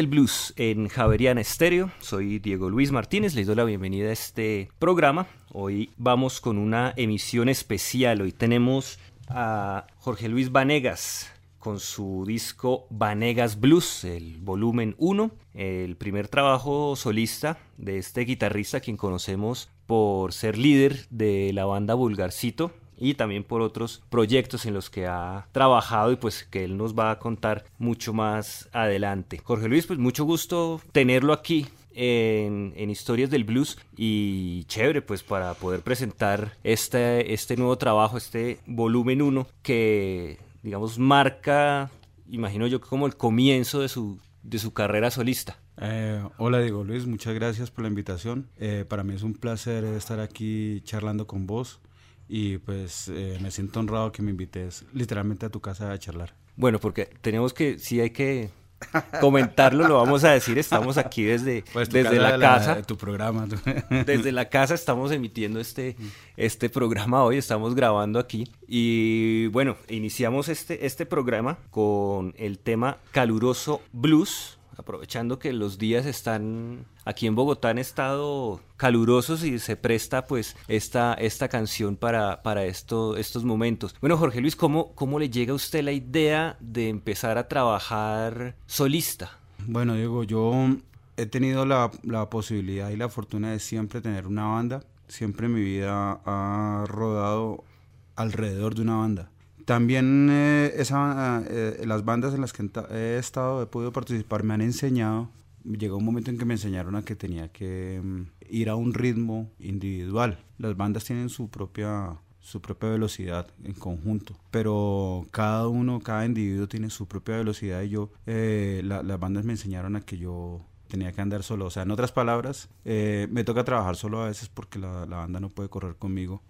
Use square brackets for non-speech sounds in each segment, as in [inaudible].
del Blues en Javeriana Estéreo. Soy Diego Luis Martínez, les doy la bienvenida a este programa. Hoy vamos con una emisión especial. Hoy tenemos a Jorge Luis Vanegas con su disco Vanegas Blues, el volumen 1, el primer trabajo solista de este guitarrista quien conocemos por ser líder de la banda Vulgarcito, y también por otros proyectos en los que ha trabajado y pues que él nos va a contar mucho más adelante. Jorge Luis, pues mucho gusto tenerlo aquí en, Historias del Blues y chévere pues para poder presentar este, este nuevo trabajo, este volumen 1 que digamos marca, imagino yo como el comienzo de su, de su carrera solista. Eh, hola Diego Luis, muchas gracias por la invitación. Eh, para mí es un placer estar aquí charlando con vos y pues eh, me siento honrado que me invites literalmente a tu casa a charlar. Bueno, porque tenemos que, sí hay que comentarlo, lo vamos a decir, estamos aquí desde, [laughs] pues desde la, casa. tu programa. [laughs] Desde la casa estamos emitiendo este, este programa hoy, estamos grabando aquí. Y bueno, iniciamos este, este programa con el tema Caluroso Blues aprovechando que los días están aquí en Bogotá han estado calurosos y se presta pues esta, esta canción para, para esto, estos momentos. Bueno, Jorge Luis, ¿cómo, ¿cómo le llega a usted la idea de empezar a trabajar solista? Bueno, Diego, yo he tenido la, la posibilidad y la fortuna de siempre tener una banda. Siempre mi vida ha rodado alrededor de una banda. También eh, eh, las bandas en las que he estado, he podido participar, me han enseñado. Llegó un momento en que me enseñaron a que tenía que mm, ir a un ritmo individual. Las bandas tienen su propia su propia velocidad en conjunto, pero cada uno, cada individuo tiene su propia velocidad y yo, eh, las bandas me enseñaron a que yo tenía que andar solo. O sea, en otras palabras, me toca trabajar solo a veces porque la, la banda no puede correr conmigo.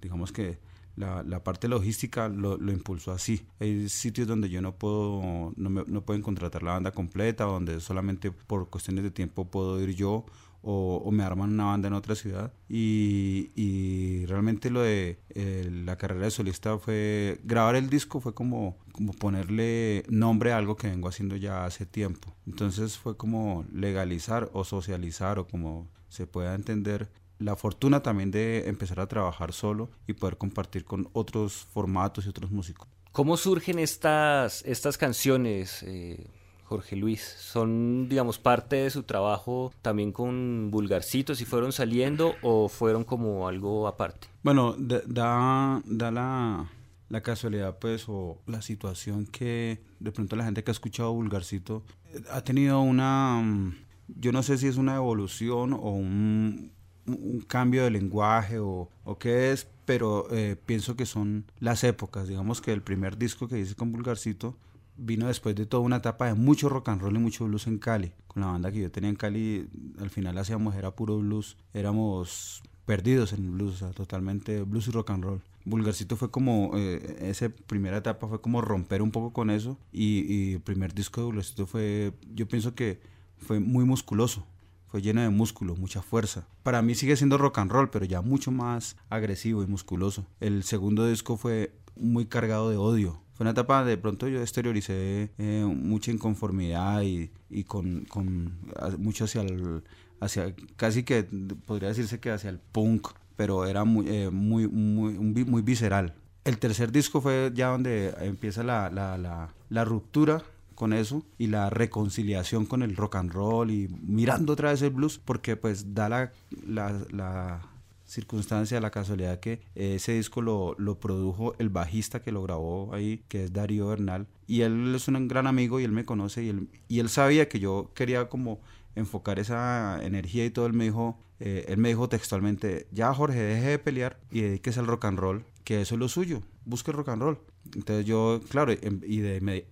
digamos que la, parte logística lo, impulsó así. Hay sitios donde yo no puedo, no, me, no pueden contratar la banda completa, donde solamente por cuestiones de tiempo puedo ir yo o, me arman una banda en otra ciudad. Y, realmente lo de eh, la carrera de solista fue, grabar el disco fue como, como ponerle nombre a algo que vengo haciendo ya hace tiempo. Entonces fue como legalizar o socializar o como se pueda entender la fortuna también de empezar a trabajar solo y poder compartir con otros formatos y otros músicos. ¿Cómo surgen estas, estas canciones, eh, Jorge Luis? ¿Son, digamos, parte de su trabajo también con Vulgarcitos y fueron saliendo o fueron como algo aparte? Bueno, da, da la, la casualidad, pues, o la situación que de pronto la gente que ha escuchado Vulgarcito eh, ha tenido una, mm, yo no sé si es una evolución o un, un cambio de lenguaje o, o qué es, pero eh, pienso que son las épocas. Digamos que el primer disco que hice con Vulgarcito vino después de toda una etapa de mucho rock and roll y mucho blues en Cali. Con la banda que yo tenía en Cali, al final hacíamos, era puro blues, éramos perdidos en blues, totalmente blues y rock and roll. Vulgarcito fue como, eh, esa primera etapa fue como romper un poco con eso y, y el primer disco de Vulgarcito fue, yo pienso que fue muy musculoso fue llena de músculo, mucha fuerza. Para mí sigue siendo rock and roll, pero ya mucho más agresivo y musculoso. El segundo disco fue muy cargado de odio. Fue una etapa de pronto yo exterioricé eh, mucha inconformidad y, y con, con, mucho hacia el, hacia casi que podría decirse que hacia el punk, pero era muy, eh, muy, muy, visceral. El tercer disco fue ya donde empieza la, la ruptura con eso y la reconciliación con el rock and roll y mirando otra vez el blues porque pues da la, la, circunstancia, la casualidad que ese disco lo, lo produjo el bajista que lo grabó ahí, que es Darío Bernal, y él es un gran amigo y él me conoce y él, y él sabía que yo quería como enfocar esa energía y todo, él me dijo, eh, él me dijo textualmente, ya Jorge, deje de pelear y dediques al rock and roll, que eso es lo suyo, busque rock and roll. Entonces yo, claro, em, y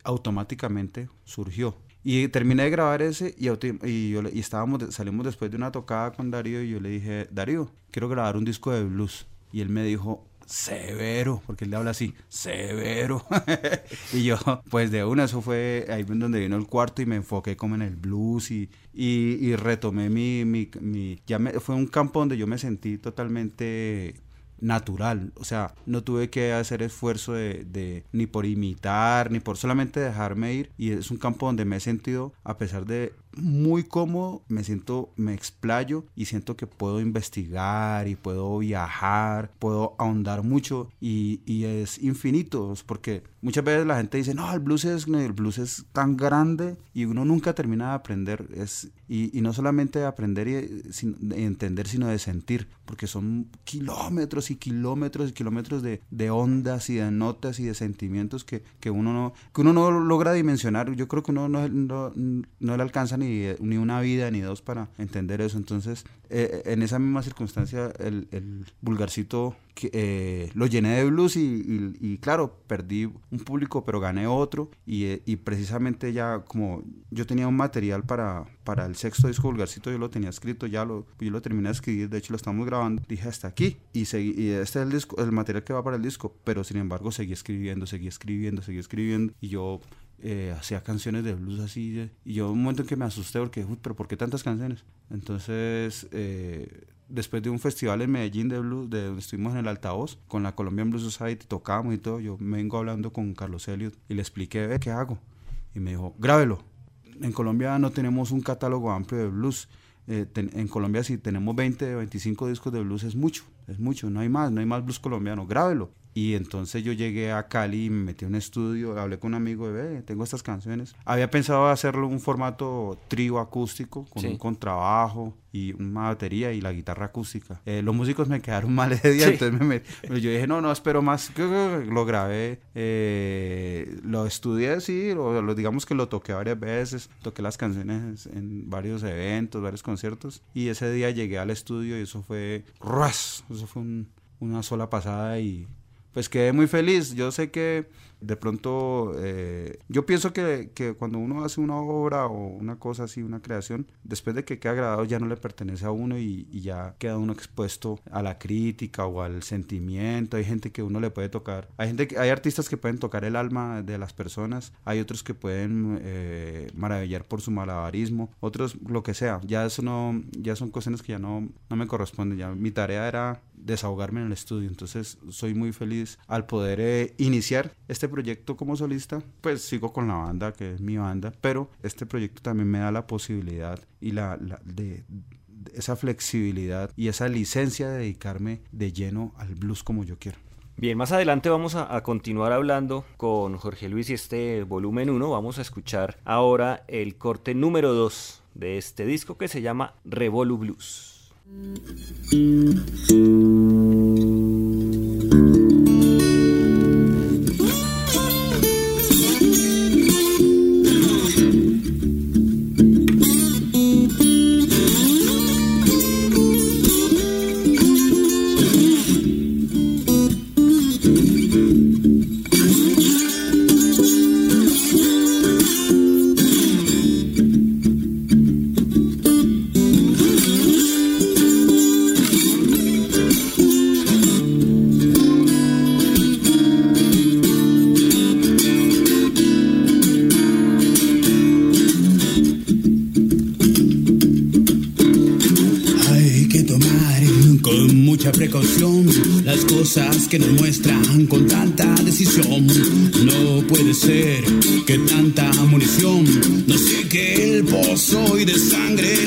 automáticamente surgió. Y terminé de grabar ese y, y, yo, y estábamos, salimos después de una tocada con Darío y yo le dije, Darío, quiero grabar un disco de blues. Y él me dijo, severo, porque él le habla así, severo. [laughs] y yo, pues de una, eso fue ahí donde vino el cuarto y me enfoqué como en el blues y, y, y retomé mi, mi, mi ya fue un campo donde yo me sentí totalmente natural, o sea, no tuve que hacer esfuerzo de, de, ni por imitar, ni por solamente dejarme ir. Y es un campo donde me he sentido, a pesar de muy cómodo, me siento, me explayo y siento que puedo investigar y puedo viajar, puedo ahondar mucho y, y es infinito, porque muchas veces la gente dice, no, el blues es, el blues es tan grande y uno nunca termina de aprender, es, y, y no solamente de aprender y de entender, sino de sentir, porque son kilómetros y kilómetros y kilómetros de, de ondas y de notas y de sentimientos que, que, uno no, que uno no logra dimensionar, yo creo que uno no, no, no le alcanza ni, ni, una vida ni dos para entender eso. Entonces, eh, en esa misma circunstancia, el, el vulgarcito que, eh, lo llené de blues y, y, y, claro, perdí un público, pero gané otro. Y, eh, y, precisamente ya como yo tenía un material para, para el sexto disco vulgarcito, yo lo tenía escrito, ya lo, yo lo terminé de escribir, de hecho lo estamos grabando. Dije hasta aquí y, seguí, este es el, disco, el material que va para el disco, pero sin embargo seguí escribiendo, seguí escribiendo, seguí escribiendo. Y yo eh, hacía canciones de blues así. y yo un momento en que me asusté porque, uy, pero ¿por qué tantas canciones? Entonces, eh, después de un festival en Medellín de blues, de donde estuvimos en el altavoz, con la Colombian Blues Society, tocábamos y todo, yo vengo hablando con Carlos Elliot y le expliqué, ve, ¿qué hago? Y me dijo, grábelo. En Colombia no tenemos un catálogo amplio de blues. Eh, en Colombia si tenemos 20, 25 discos de blues es mucho, es mucho, no hay más, no hay más blues colombiano, grábelo. Y entonces yo llegué a Cali y me metí en un estudio, hablé con un amigo de, ve, tengo estas canciones. Había pensado hacerlo un formato trío acústico, con sí. un contrabajo y una batería y la guitarra acústica. Eh, los músicos me quedaron [laughs] mal ese día, sí. entonces me metí, yo dije, no, no, espero más. [laughs] Lo grabé, eh, lo estudié, sí, lo, lo, digamos que lo toqué varias veces, toqué las canciones en varios eventos, varios conciertos. Y ese día llegué al estudio y eso fue, ¡ras! Eso fue un, una sola pasada y pues quedé muy feliz. Yo sé que de pronto, eh, yo pienso que, que, cuando uno hace una obra o una cosa así, una creación, después de que queda grabado ya no le pertenece a uno y, y, ya queda uno expuesto a la crítica o al sentimiento. Hay gente que uno le puede tocar. Hay gente que, hay artistas que pueden tocar el alma de las personas. Hay otros que pueden eh, maravillar por su malabarismo. Otros lo que sea. Ya eso no, ya son cuestiones que ya no, no me corresponden. Ya mi tarea era desahogarme en el estudio. Entonces soy muy feliz al poder eh, iniciar este proyecto como solista. Pues sigo con la banda, que es mi banda, pero este proyecto también me da la posibilidad y la, de esa flexibilidad y esa licencia de dedicarme de lleno al blues como yo quiero. Bien, más adelante vamos a, a, continuar hablando con Jorge Luis y este volumen 1. Vamos a escuchar ahora el corte número 2 de este disco que se llama Revolu Blues. Que nos muestran con tanta decisión. No puede ser que tanta munición no seque el pozo y de sangre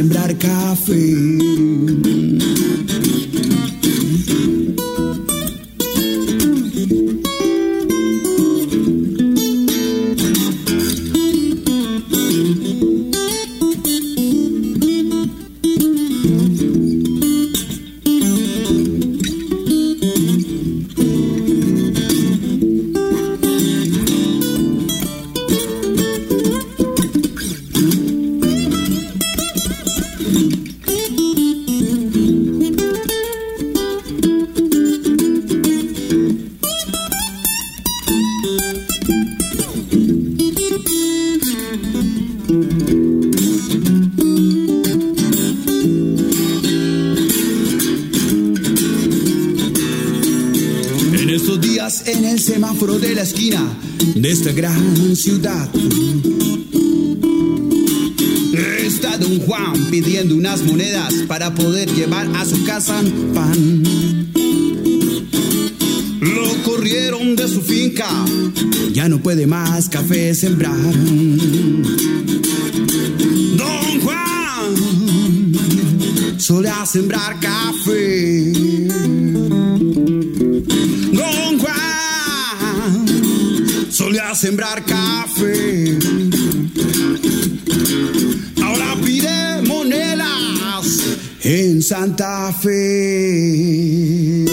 sembrar café. Ciudad. Está don Juan pidiendo unas monedas para poder llevar a su casa pan. Lo corrieron de su finca, ya no puede más café sembrar. Don Juan solía sembrar café. sembrar café. Ahora pide monedas en Santa Fe.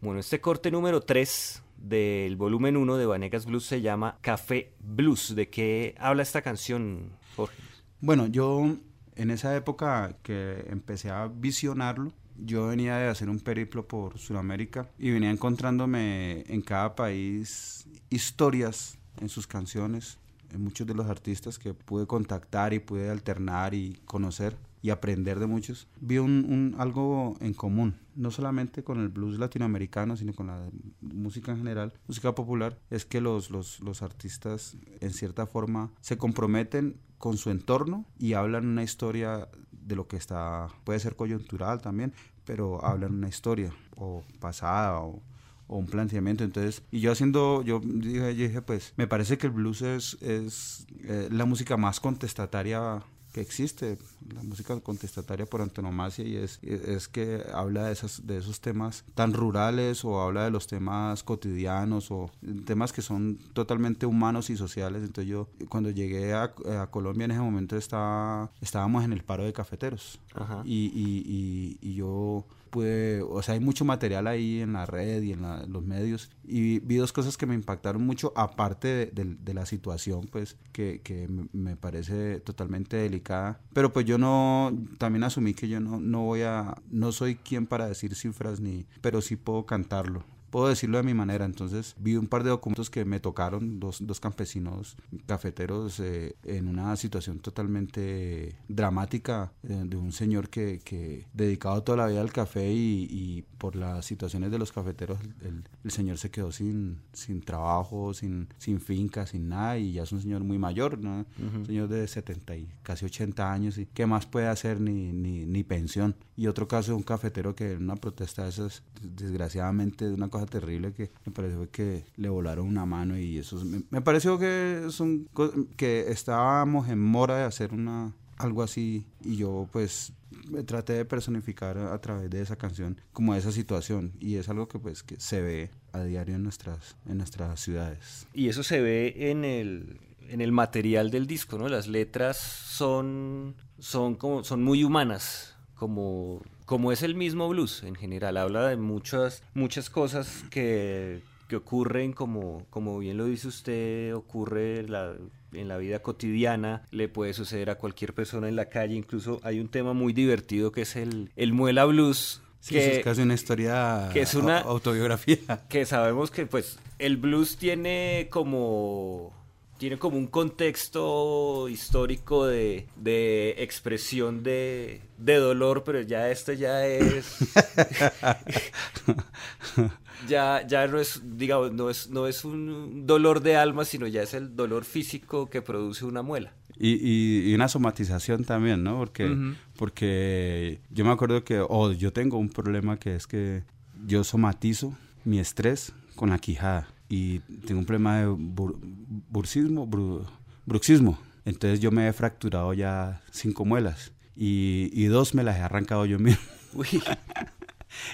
Bueno, este corte número 3 del volumen 1 de Vanegas Blues se llama Café Blues. ¿De qué habla esta canción, Jorge? Bueno, yo en esa época que empecé a visionarlo, yo venía de hacer un periplo por Sudamérica y venía encontrándome en cada país historias en sus canciones, en muchos de los artistas que pude contactar y pude alternar y conocer y aprender de muchos, vi un, algo en común, no solamente con el blues latinoamericano, sino con la música en general, música popular, es que los, los, los artistas en cierta forma se comprometen con su entorno y hablan una historia de lo que está, puede ser coyuntural también, pero hablan una historia o pasada o, un planteamiento. Entonces, y yo haciendo, yo dije, dije, pues, me parece que el blues es, es eh, la música más contestataria que existe, la música contestataria por antonomasia, y es, es que habla de, esas, de esos temas tan rurales o habla de los temas cotidianos o temas que son totalmente humanos y sociales. Entonces yo cuando llegué a, Colombia en ese momento estaba, estábamos en el paro de cafeteros. Y, y, y yo pude, o sea, hay mucho material ahí en la red y en los medios y vi dos cosas que me impactaron mucho, aparte de, la situación, pues, que, que, me parece totalmente delicada. Pero pues yo no, también asumí que yo no, no voy a, no soy quien para decir cifras ni, pero sí puedo cantarlo puedo decirlo de mi manera. Entonces vi un par de documentos que me tocaron, dos, dos campesinos cafeteros eh, en una situación totalmente dramática eh, de un señor que, que, dedicado toda la vida al café y, por las situaciones de los cafeteros el, el, señor se quedó sin, sin trabajo, sin, sin finca, sin nada y ya es un señor muy mayor, ¿no? Un señor de 70 y casi 80 años y qué más puede hacer ni, ni, ni pensión. Y otro caso de un cafetero que en una protesta de esas, desgraciadamente, de una cosa terrible que me pareció que le volaron una mano y eso me, pareció que son que estábamos en mora de hacer una algo así y yo pues me traté de personificar a, través de esa canción como esa situación y es algo que pues que se ve a diario en nuestras en nuestras ciudades. Y eso se ve en el en el material del disco no las letras son son como son muy humanas como como es el mismo blues en general, habla de muchas, muchas cosas que, que ocurren, como, como bien lo dice usted, ocurre la, en la vida cotidiana, le puede suceder a cualquier persona en la calle, incluso hay un tema muy divertido que es el, el muela blues, Sí, que, es casi una historia, que es una autobiografía. Que sabemos que pues el blues tiene como tiene como un contexto histórico de, expresión de, dolor, pero ya este ya es... [laughs] ya, ya no es, digamos, no es, no es un dolor de alma, sino ya es el dolor físico que produce una muela. Y, una somatización también, ¿no? Porque, porque yo me acuerdo que, o yo tengo un problema que es que yo somatizo mi estrés con la quijada y tengo un problema de burcismo, bruxismo. Entonces yo me he fracturado ya cinco muelas y, y dos me las he arrancado yo mismo. Uy.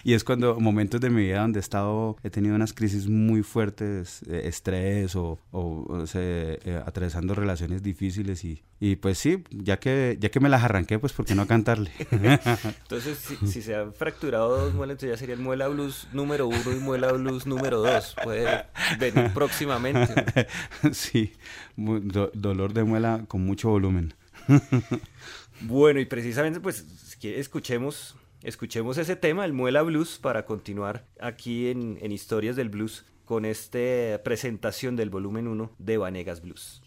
Y es cuando momentos de mi vida donde he estado, he tenido unas crisis muy fuertes, eh, estrés o, o, eh, atravesando relaciones difíciles y, y, pues sí, ya que, ya que me las arranqué, pues ¿por qué no cantarle? [laughs] [laughs] entonces, si, se han fracturado dos muelas, entonces ya sería el muela blues número uno y muela blues número dos. Puede venir próximamente. [laughs] sí, dolor de muela con mucho volumen. bueno, y precisamente pues escuchemos escuchemos ese tema, el Muela Blues, para continuar aquí en, Historias del Blues con esta presentación del volumen 1 de Vanegas Blues.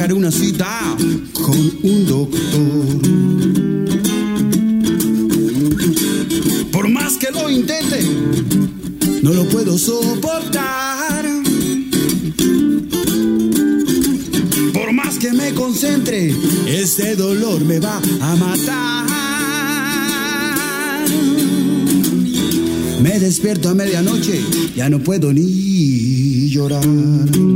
Sacaré una cita con un doctor. Por más que lo intente, no lo puedo soportar. Por más que me concentre, este dolor me va a matar. Me despierto a medianoche, ya no puedo ni llorar.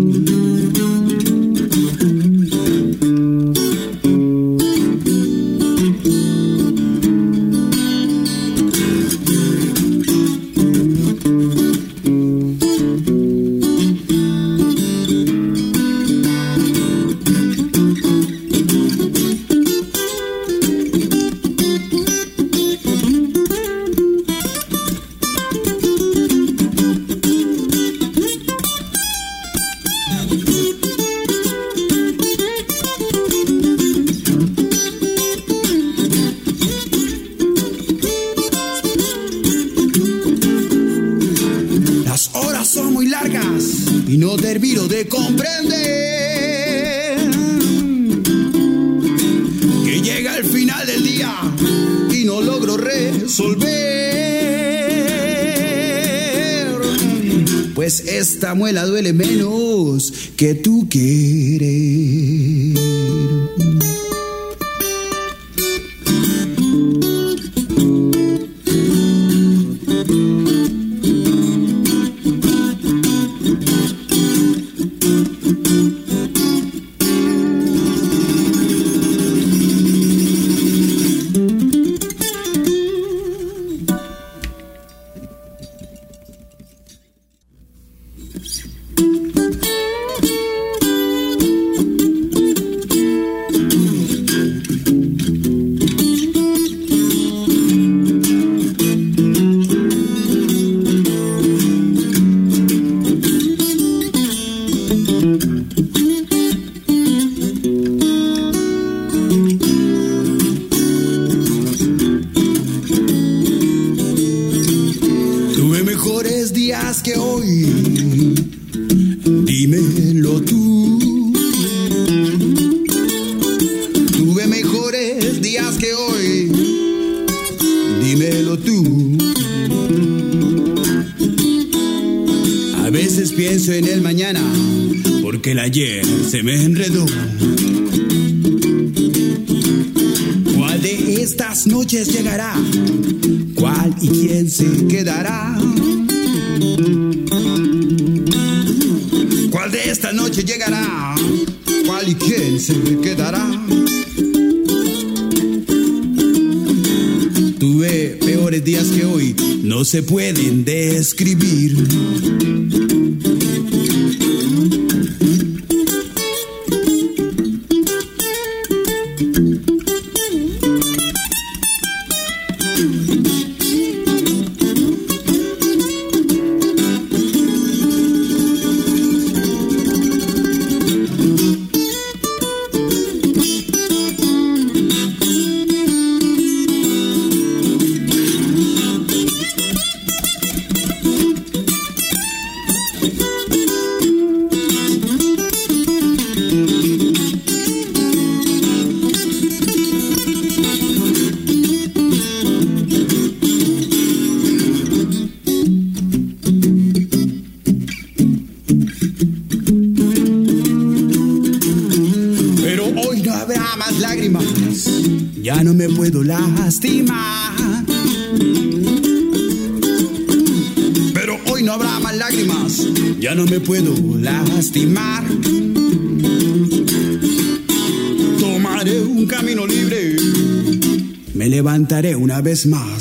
Esta muela duele menos que tú quieres. Se pueden describir. Vez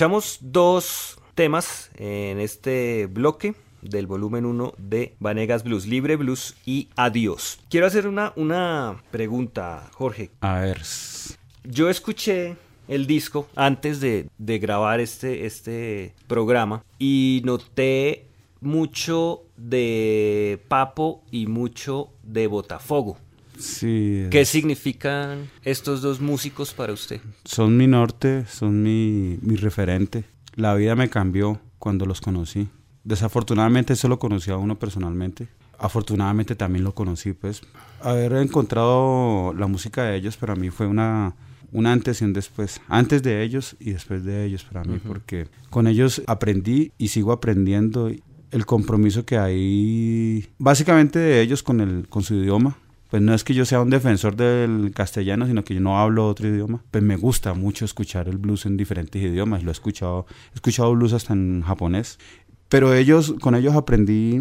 Escuchamos dos temas en este bloque del volumen 1 de Vanegas Blues, Libre Blues y Adiós. Quiero hacer una, una pregunta, Jorge. A ver. Yo escuché el disco antes de, de grabar este, este programa y noté mucho de Papo y mucho de Botafogo. Sí. ¿Qué significan estos dos músicos para usted? Son mi norte, son mi, mi referente. La vida me cambió cuando los conocí. Desafortunadamente solo conocí a uno personalmente. Afortunadamente también lo conocí, pues. Haber encontrado la música de ellos para mí fue una, una antes y un después. Antes de ellos y después de ellos para mí, porque con ellos aprendí y sigo aprendiendo el compromiso que hay básicamente de ellos con, el, con su idioma. Pues no es que yo sea un defensor del castellano, sino que yo no hablo otro idioma. Pues me gusta mucho escuchar el blues en diferentes idiomas. Lo he escuchado, he escuchado blues hasta en japonés. Pero ellos, con ellos aprendí,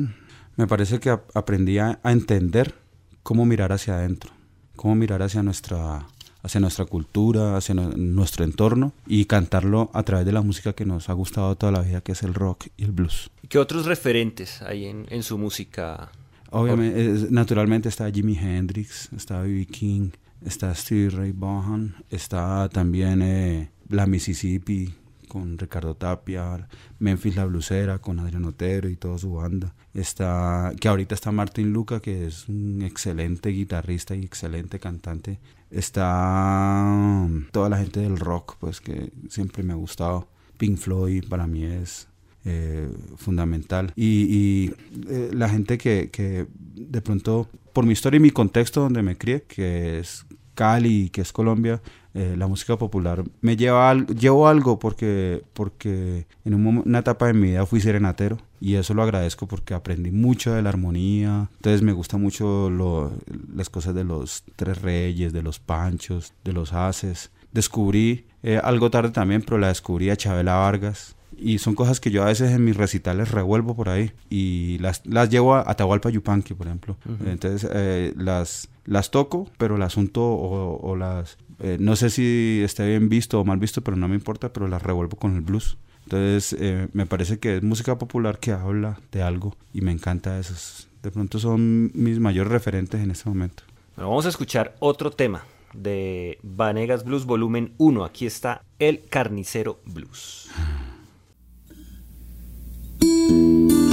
me parece que ap- aprendí a, a entender cómo mirar hacia adentro, cómo mirar hacia nuestra, hacia nuestra cultura, hacia nu- nuestro entorno y cantarlo a través de la música que nos ha gustado toda la vida, que es el rock y el blues. ¿Qué otros referentes hay en, en su música? Obviamente, naturalmente está Jimi Hendrix, está B.B. King, está Stevie Ray Vaughan, está también eh, La Mississippi con Ricardo Tapia, Memphis La Blusera con Adrián Otero y toda su banda. Está, que ahorita está Martin Luca, que es un excelente guitarrista y excelente cantante. Está um, toda la gente del rock, pues que siempre me ha gustado. Pink Floyd para mí es eh, fundamental. Y, eh, la gente que, de pronto, por mi historia y mi contexto donde me crié, que es Cali, que es Colombia, eh, la música popular me lleva al, llevo algo porque, porque en un una etapa de mi vida fui serenatero y eso lo agradezco porque aprendí mucho de la armonía. Entonces me gusta mucho lo- las cosas de los tres reyes, de los panchos, de los haces. Descubrí algo tarde también, pero la descubrí a Chabela Vargas. Y son cosas que yo a veces en mis recitales revuelvo por ahí y las, las llevo a Atahualpa Yupanqui, por ejemplo. Entonces eh, las, las toco, pero el asunto o, o las... eh, no sé si esté bien visto o mal visto, pero no me importa, pero las revuelvo con el blues. Entonces eh, me parece que es música popular que habla de algo y me encanta eso. De pronto son mis mayores referentes en este momento. Bueno, vamos a escuchar otro tema de Vanegas Blues Volumen 1. Aquí está El Carnicero Blues. [laughs] Música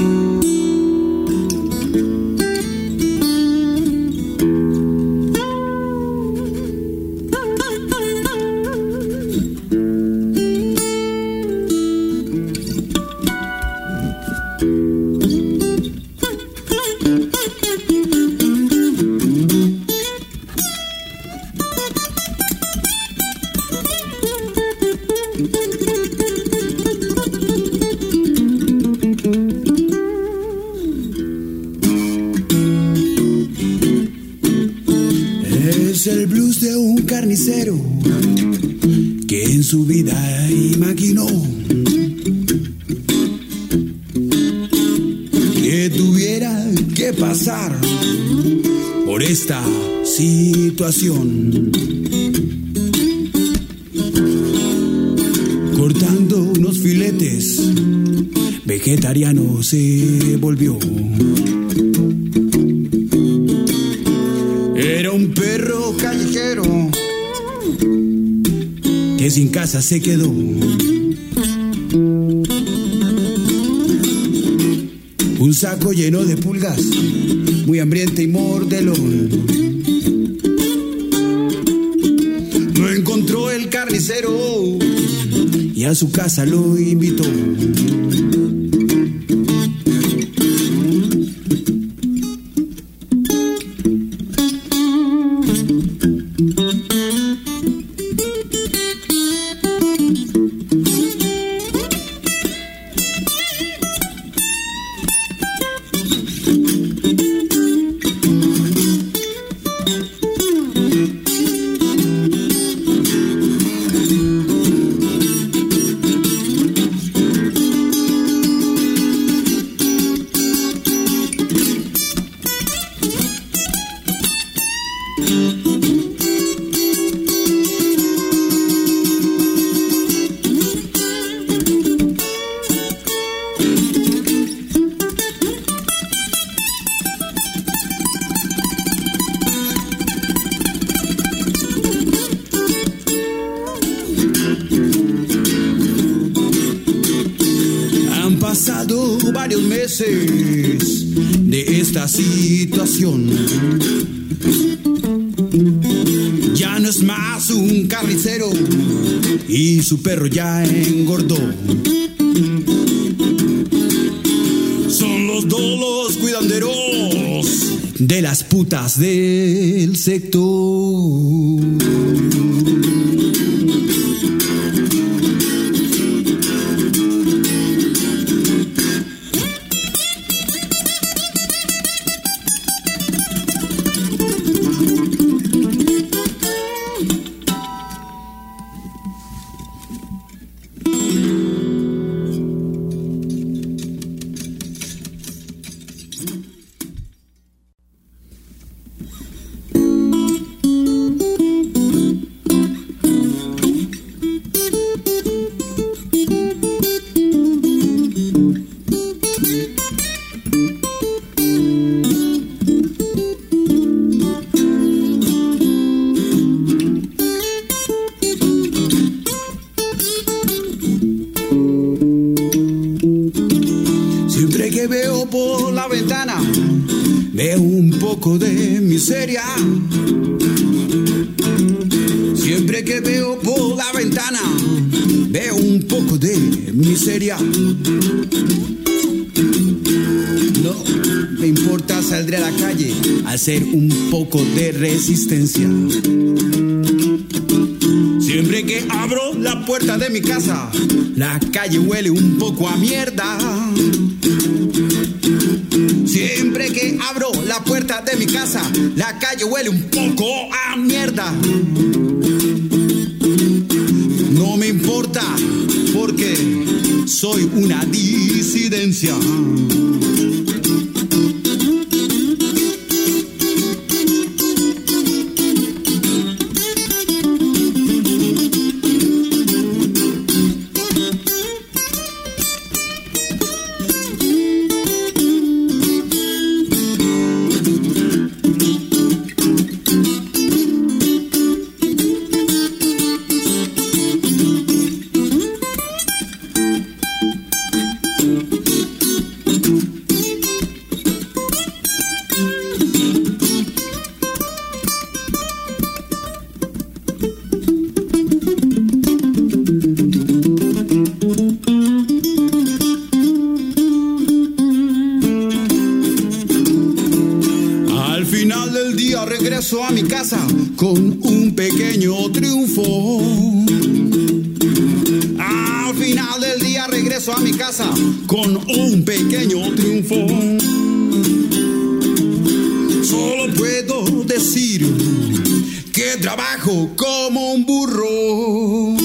El blues de un carnicero que en su vida imaginó que tuviera que pasar por esta situación. Cortando unos filetes, vegetariano se volvió. Sin casa se quedó. Un saco lleno de pulgas, muy hambriente y mordelón. Lo encontró el carnicero y a su casa lo invitó. Han su perro ya engordó. Son los dos los cuidanderos de las putas del sector. Poco de miseria. Siempre que veo por la ventana, veo un poco de miseria. No me importa, saldré a la calle a hacer un poco de resistencia. Siempre que abro la puerta de mi casa, la calle huele un poco a mierda. Mi casa, la calle huele un poco a mierda. No me importa porque soy una disidencia. Casa con un pequeño triunfo. Solo puedo decir que trabajo como un burro.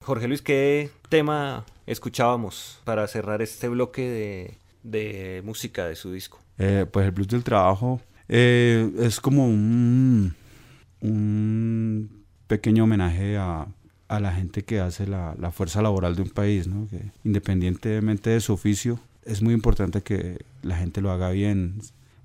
Jorge Luis, ¿qué tema escuchábamos para cerrar este bloque de, música de su disco? Eh, pues el blues del trabajo eh, es como un, un pequeño homenaje a, la gente que hace la, fuerza laboral de un país, independientemente de su oficio, es muy importante que la gente lo haga bien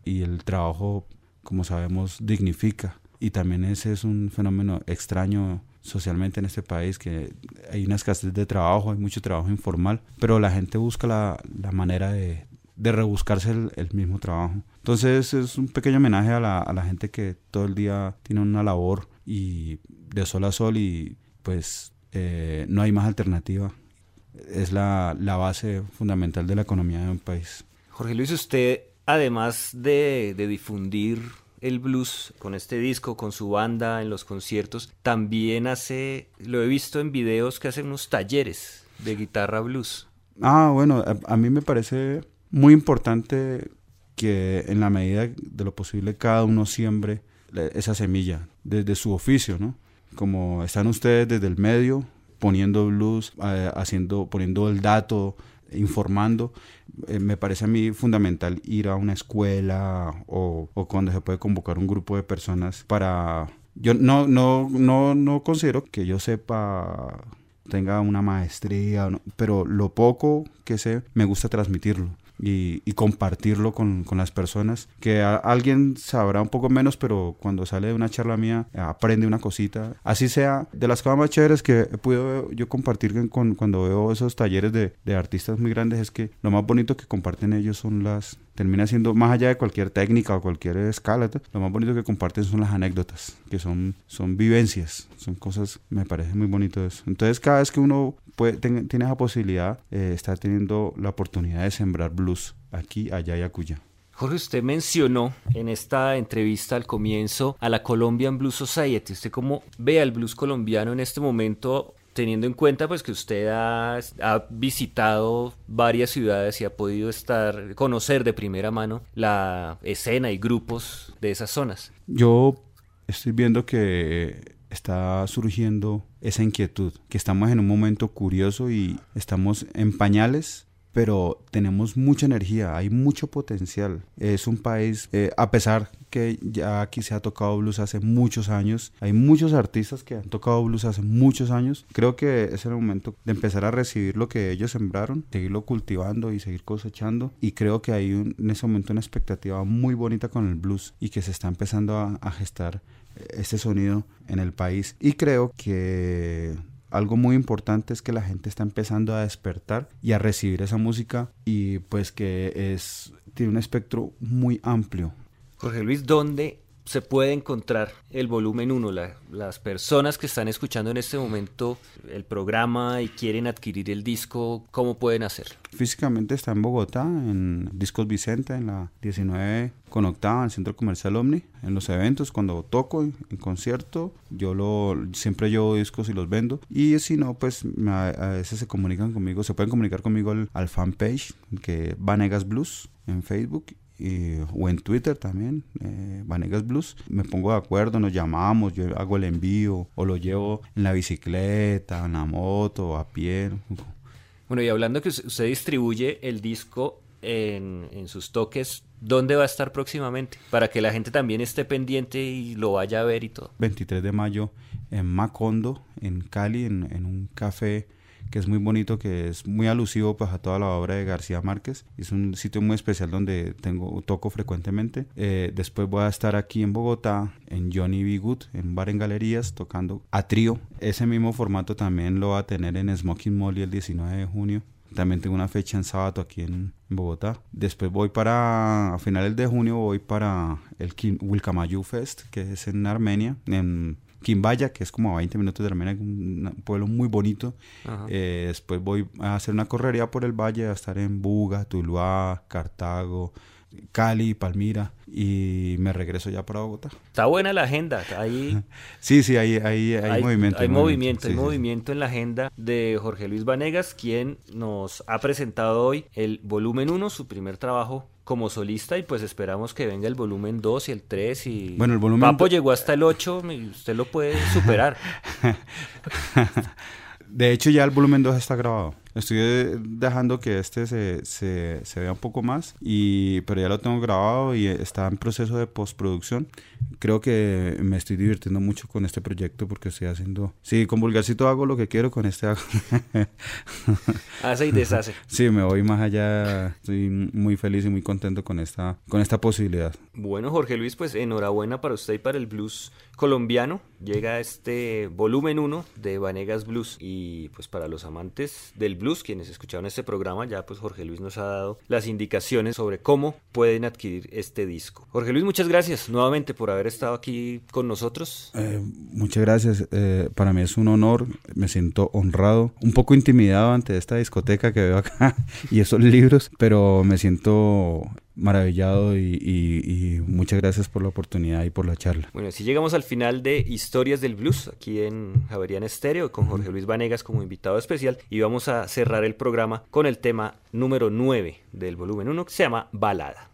y el trabajo, como sabemos, dignifica. Y también ese es un fenómeno extraño socialmente en este país, que hay una escasez de trabajo, hay mucho trabajo informal, pero la gente busca la, la manera de, de rebuscarse el, el, mismo trabajo. Entonces es un pequeño homenaje a la, a la gente que todo el día tiene una labor y de sol a sol y pues eh, no hay más alternativa. Es la, la base fundamental de la economía de un país. Jorge Luis, usted además de, de difundir el blues con este disco, con su banda, en los conciertos. También hace, lo he visto en videos que hace unos talleres de guitarra blues. Ah, bueno, a, mí me parece muy importante que en la medida de lo posible cada uno siembre esa semilla desde su oficio, ¿no? Como están ustedes desde el medio poniendo blues, eh, haciendo, poniendo el dato, informando. Eh, me parece a mí fundamental ir a una escuela o, cuando se puede convocar un grupo de personas para... Yo no, no, no, no considero que yo sepa tenga una maestría, pero lo poco que sé me gusta transmitirlo y, compartirlo con, las personas. Que alguien sabrá un poco menos, pero cuando sale de una charla mía aprende una cosita. Así sea, de las cosas más chéveres que podido yo compartir con, cuando veo esos talleres de, de artistas muy grandes es que lo más bonito que comparten ellos son las, termina siendo más allá de cualquier técnica o cualquier escala, lo más bonito que comparten son las anécdotas, que son, son vivencias, son cosas, me parece muy bonito eso. Entonces cada vez que uno puede, tiene esa posibilidad, eh, está teniendo la oportunidad de sembrar blues aquí, allá y acuya. Jorge, usted mencionó en esta entrevista al comienzo a la Colombian Blues Society. ¿Usted cómo ve al blues colombiano en este momento teniendo en cuenta pues que usted ha, visitado varias ciudades y ha podido estar conocer de primera mano la escena y grupos de esas zonas. Yo estoy viendo que está surgiendo esa inquietud, que estamos en un momento curioso y estamos en pañales pero tenemos mucha energía, hay mucho potencial. Es un país, eh, a pesar que ya aquí se ha tocado blues hace muchos años, hay muchos artistas que han tocado blues hace muchos años. Creo que es el momento de empezar a recibir lo que ellos sembraron, seguirlo cultivando y seguir cosechando. Y creo que hay en ese momento una expectativa muy bonita con el blues y que se está empezando a gestar este sonido en el país. Y creo que algo muy importante es que la gente está empezando a despertar y a recibir esa música y pues que es tiene un espectro muy amplio. Jorge Luis, ¿dónde se puede encontrar el volumen 1? las personas que están escuchando en este momento el programa y quieren adquirir el disco, ¿cómo pueden hacerlo? Físicamente está en Bogotá, en Discos Vicente, en la 19 con Octava, en el Centro Comercial Omni, en los eventos, cuando toco en, concierto, yo lo siempre llevo discos y los vendo. Y si no, pues a, veces se comunican conmigo, se pueden comunicar conmigo al, al fanpage que Vanegas Blues en Facebook o en Twitter también, eh, Vanegas Blues. Me pongo de acuerdo, nos llamamos, yo hago el envío o lo llevo en la bicicleta, en la moto, a pie. Bueno, y hablando que usted distribuye el disco en, en, sus toques, ¿dónde va a estar próximamente? Para que la gente también esté pendiente y lo vaya a ver y todo. 23 de mayo en Macondo, en Cali, en, en un café que es muy bonito, que es muy alusivo pues, a toda la obra de García Márquez. Es un sitio muy especial donde tengo, toco frecuentemente. Eh, después voy a estar aquí en Bogotá, en Johnny B. Good, en bar en galerías, tocando a trío. Ese mismo formato también lo va a tener en Smoking Molly el 19 de junio. También tengo una fecha en sábado aquí en Bogotá. Después voy para, a finales de junio voy para el Wilcamayu Fest, que es en Armenia, en Quimbaya, que es como a 20 minutos de Armenia, un pueblo muy bonito. Eh, después voy a hacer una correría por el valle, a estar en Buga, Tuluá, Cartago, Cali, Palmira y me regreso ya para Bogotá. Está buena la agenda, ahí [laughs] Sí, sí, hay, hay, hay, movimiento. Hay movimiento, hay movimiento en la agenda de Jorge Luis Vanegas, quien nos ha presentado hoy el volumen 1, su primer trabajo como solista y pues esperamos que venga el volumen 2 y el 3 y bueno, el volumen Papo llegó hasta el 8 y usted lo puede superar. [laughs] de hecho ya el volumen 2 está grabado. Estoy dejando que este se, se, se, vea un poco más, y, pero ya lo tengo grabado y está en proceso de postproducción. Creo que me estoy divirtiendo mucho con este proyecto porque estoy haciendo... Sí, con Vulgarcito hago lo que quiero, con este hago... [laughs] Hace y deshace. Sí, me voy más allá. Estoy muy feliz y muy contento con esta, con esta posibilidad. Bueno, Jorge Luis, pues enhorabuena para usted y para el blues colombiano. Llega este volumen 1 de Vanegas Blues y pues para los amantes del blues, quienes escucharon este programa, ya pues Jorge Luis nos ha dado las indicaciones sobre cómo pueden adquirir este disco. Jorge Luis, muchas gracias nuevamente por haber estado aquí con nosotros. Eh, muchas gracias, eh, para mí es un honor, me siento honrado, un poco intimidado ante esta discoteca que veo acá [laughs] y esos libros, pero me siento maravillado y, muchas gracias por la oportunidad y por la charla. Bueno, si llegamos al final de Historias del Blues, aquí en Javerian Estéreo, con Jorge Luis Vanegas como invitado especial, y vamos a cerrar el programa con el tema número 9 del volumen 1, que se llama Balada.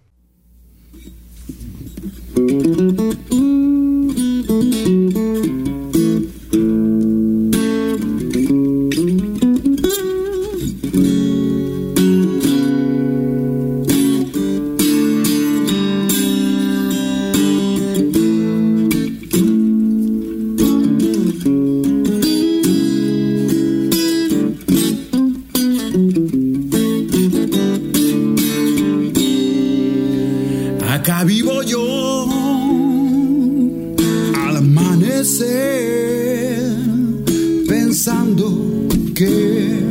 pensando que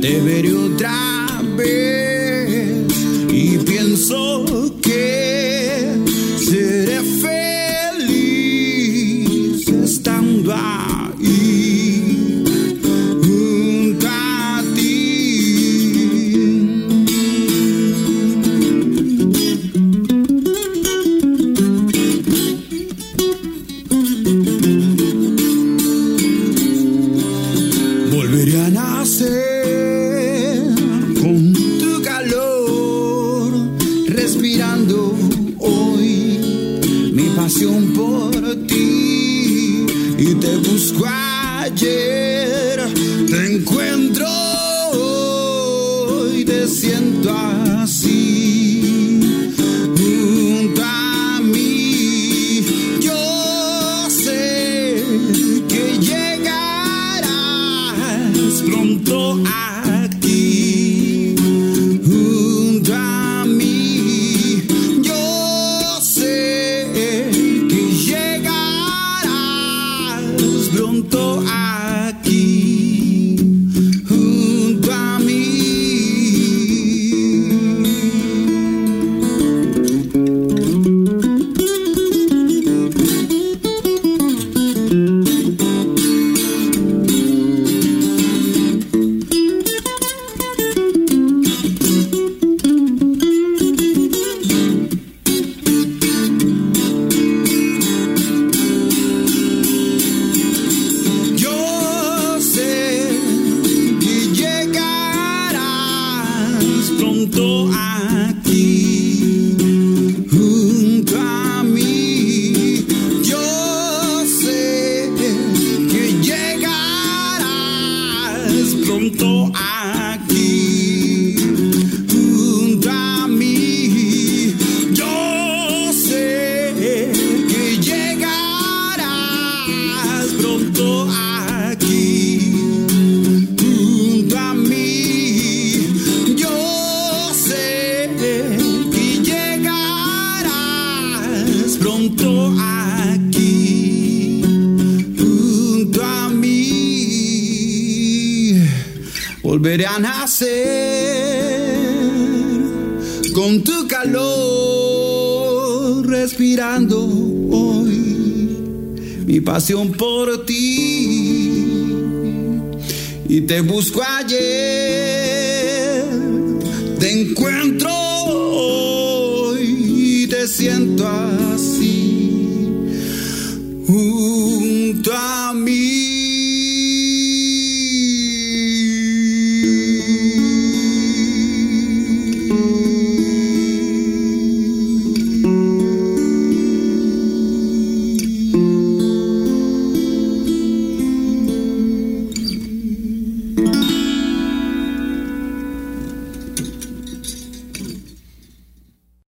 debería aqui. volveré a nacer con tu calor respirando hoy. Mi pasión por ti y te busco ayer. Te encuentro hoy y te siento así junto a